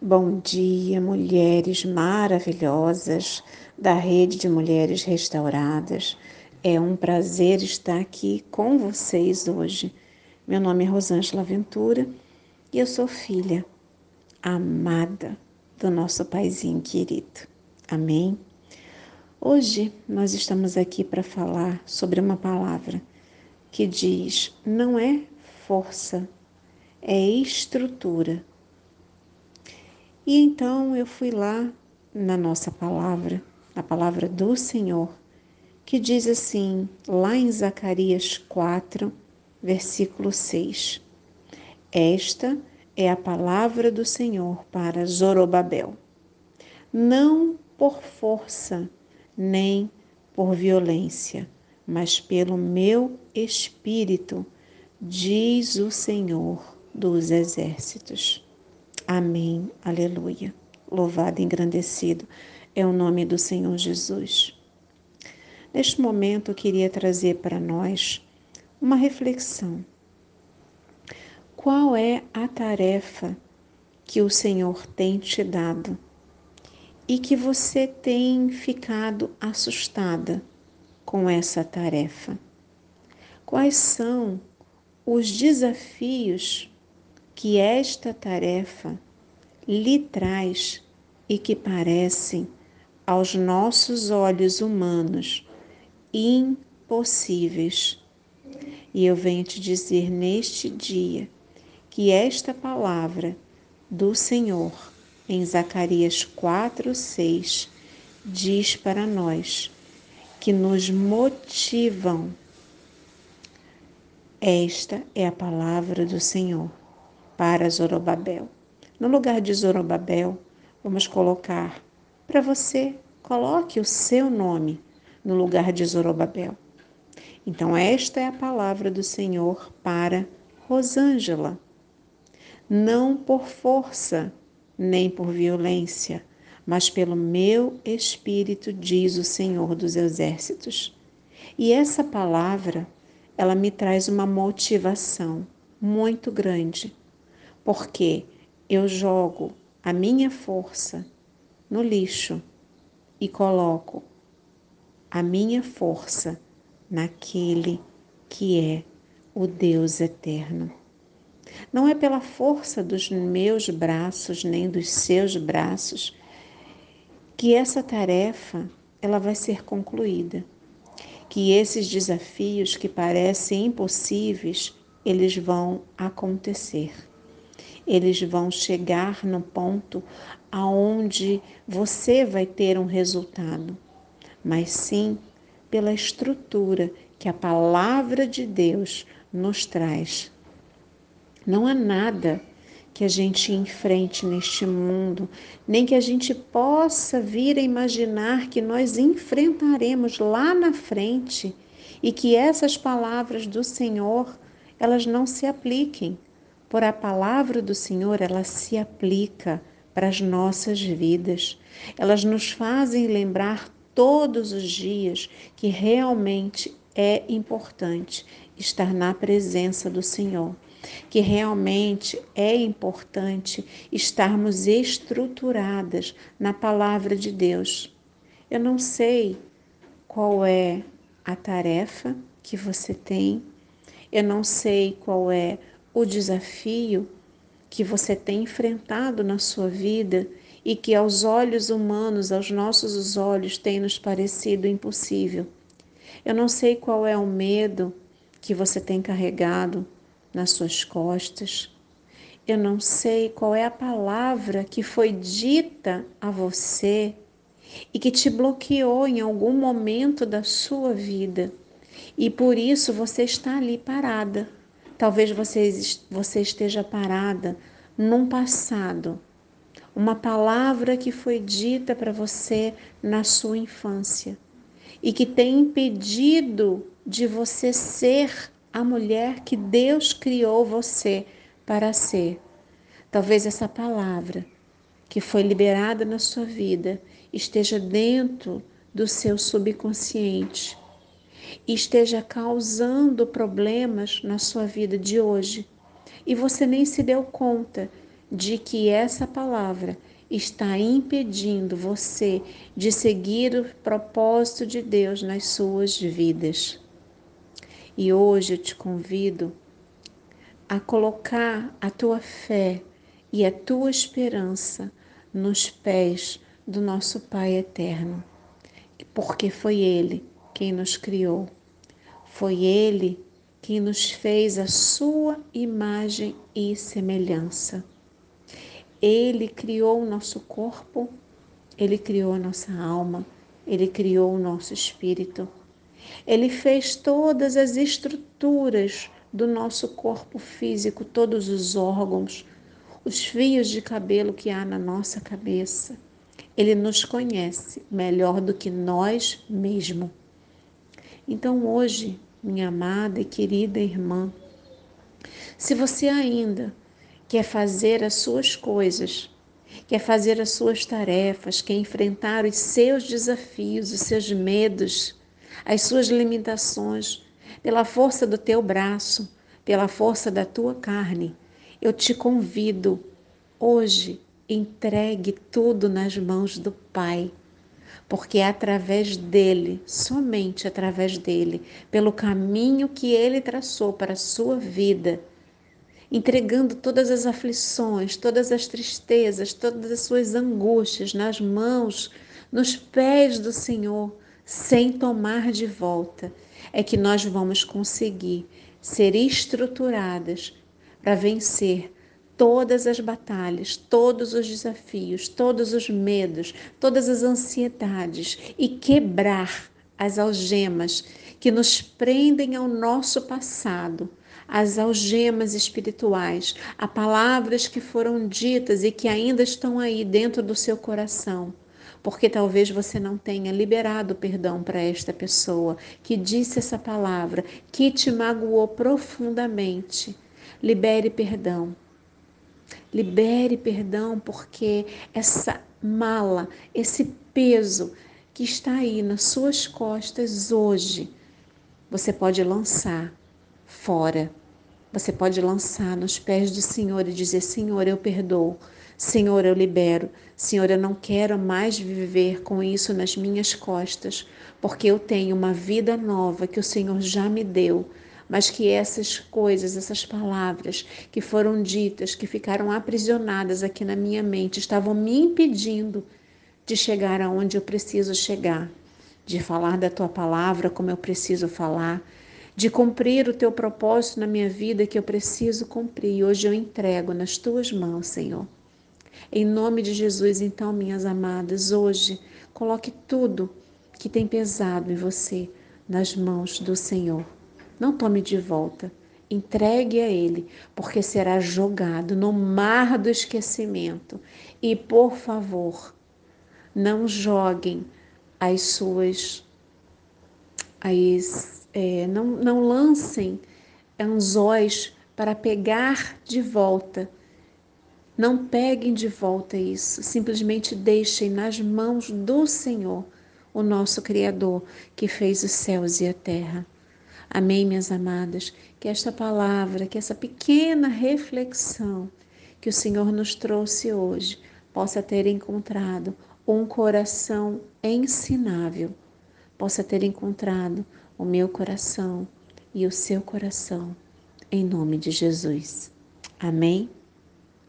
Bom dia, mulheres maravilhosas da Rede de Mulheres Restauradas. É um prazer estar aqui com vocês hoje. Meu nome é Rosângela Ventura e eu sou filha amada do nosso Paizinho querido. Amém? Hoje nós estamos aqui para falar sobre uma palavra que diz: não é força, é estrutura e então eu fui lá na nossa palavra, a palavra do Senhor, que diz assim, lá em Zacarias 4, versículo 6. Esta é a palavra do Senhor para Zorobabel. Não por força, nem por violência, mas pelo meu espírito, diz o Senhor dos exércitos. Amém. Aleluia. Louvado e engrandecido é o nome do Senhor Jesus. Neste momento eu queria trazer para nós uma reflexão. Qual é a tarefa que o Senhor tem te dado e que você tem ficado assustada com essa tarefa? Quais são os desafios que esta tarefa lhe traz e que parecem, aos nossos olhos humanos, impossíveis. E eu venho te dizer neste dia que esta palavra do Senhor, em Zacarias 4, 6, diz para nós que nos motivam. Esta é a palavra do Senhor para Zorobabel. No lugar de Zorobabel, vamos colocar para você, coloque o seu nome no lugar de Zorobabel. Então, esta é a palavra do Senhor para Rosângela. Não por força, nem por violência, mas pelo meu espírito, diz o Senhor dos Exércitos. E essa palavra, ela me traz uma motivação muito grande porque eu jogo a minha força no lixo e coloco a minha força naquele que é o Deus eterno. Não é pela força dos meus braços nem dos seus braços que essa tarefa ela vai ser concluída. Que esses desafios que parecem impossíveis, eles vão acontecer eles vão chegar no ponto aonde você vai ter um resultado, mas sim pela estrutura que a palavra de Deus nos traz. Não há nada que a gente enfrente neste mundo, nem que a gente possa vir a imaginar que nós enfrentaremos lá na frente e que essas palavras do Senhor, elas não se apliquem por a palavra do Senhor, ela se aplica para as nossas vidas. Elas nos fazem lembrar todos os dias que realmente é importante estar na presença do Senhor, que realmente é importante estarmos estruturadas na palavra de Deus. Eu não sei qual é a tarefa que você tem, eu não sei qual é o desafio que você tem enfrentado na sua vida e que aos olhos humanos, aos nossos olhos, tem nos parecido impossível. Eu não sei qual é o medo que você tem carregado nas suas costas. Eu não sei qual é a palavra que foi dita a você e que te bloqueou em algum momento da sua vida. E por isso você está ali parada, Talvez você, você esteja parada num passado, uma palavra que foi dita para você na sua infância e que tem impedido de você ser a mulher que Deus criou você para ser. Talvez essa palavra que foi liberada na sua vida esteja dentro do seu subconsciente esteja causando problemas na sua vida de hoje e você nem se deu conta de que essa palavra está impedindo você de seguir o propósito de Deus nas suas vidas. E hoje eu te convido a colocar a tua fé e a tua esperança nos pés do nosso Pai eterno, porque foi Ele quem nos criou, foi Ele quem nos fez a sua imagem e semelhança. Ele criou o nosso corpo, ele criou a nossa alma, ele criou o nosso espírito. Ele fez todas as estruturas do nosso corpo físico, todos os órgãos, os fios de cabelo que há na nossa cabeça. Ele nos conhece melhor do que nós mesmos. Então, hoje, minha amada e querida irmã, se você ainda quer fazer as suas coisas, quer fazer as suas tarefas, quer enfrentar os seus desafios, os seus medos, as suas limitações, pela força do teu braço, pela força da tua carne, eu te convido hoje, entregue tudo nas mãos do Pai, porque é através dele, somente através dele, pelo caminho que ele traçou para a sua vida, entregando todas as aflições, todas as tristezas, todas as suas angústias nas mãos, nos pés do Senhor, sem tomar de volta, é que nós vamos conseguir ser estruturadas para vencer todas as batalhas, todos os desafios, todos os medos, todas as ansiedades e quebrar as algemas que nos prendem ao nosso passado as algemas espirituais, a palavras que foram ditas e que ainda estão aí dentro do seu coração. Porque talvez você não tenha liberado perdão para esta pessoa que disse essa palavra, que te magoou profundamente. Libere perdão. Libere perdão, porque essa mala, esse peso que está aí nas suas costas hoje, você pode lançar fora. Você pode lançar nos pés do Senhor e dizer: Senhor, eu perdoo. Senhor, eu libero. Senhor, eu não quero mais viver com isso nas minhas costas, porque eu tenho uma vida nova que o Senhor já me deu. Mas que essas coisas, essas palavras que foram ditas, que ficaram aprisionadas aqui na minha mente, estavam me impedindo de chegar aonde eu preciso chegar, de falar da tua palavra como eu preciso falar, de cumprir o teu propósito na minha vida que eu preciso cumprir. E hoje eu entrego nas tuas mãos, Senhor. Em nome de Jesus, então, minhas amadas, hoje coloque tudo que tem pesado em você nas mãos do Senhor. Não tome de volta, entregue a Ele, porque será jogado no mar do esquecimento. E, por favor, não joguem as suas as é, não, não lancem anzóis para pegar de volta. Não peguem de volta isso, simplesmente deixem nas mãos do Senhor, o nosso Criador, que fez os céus e a terra. Amém, minhas amadas? Que esta palavra, que essa pequena reflexão que o Senhor nos trouxe hoje possa ter encontrado um coração ensinável, possa ter encontrado o meu coração e o seu coração, em nome de Jesus. Amém?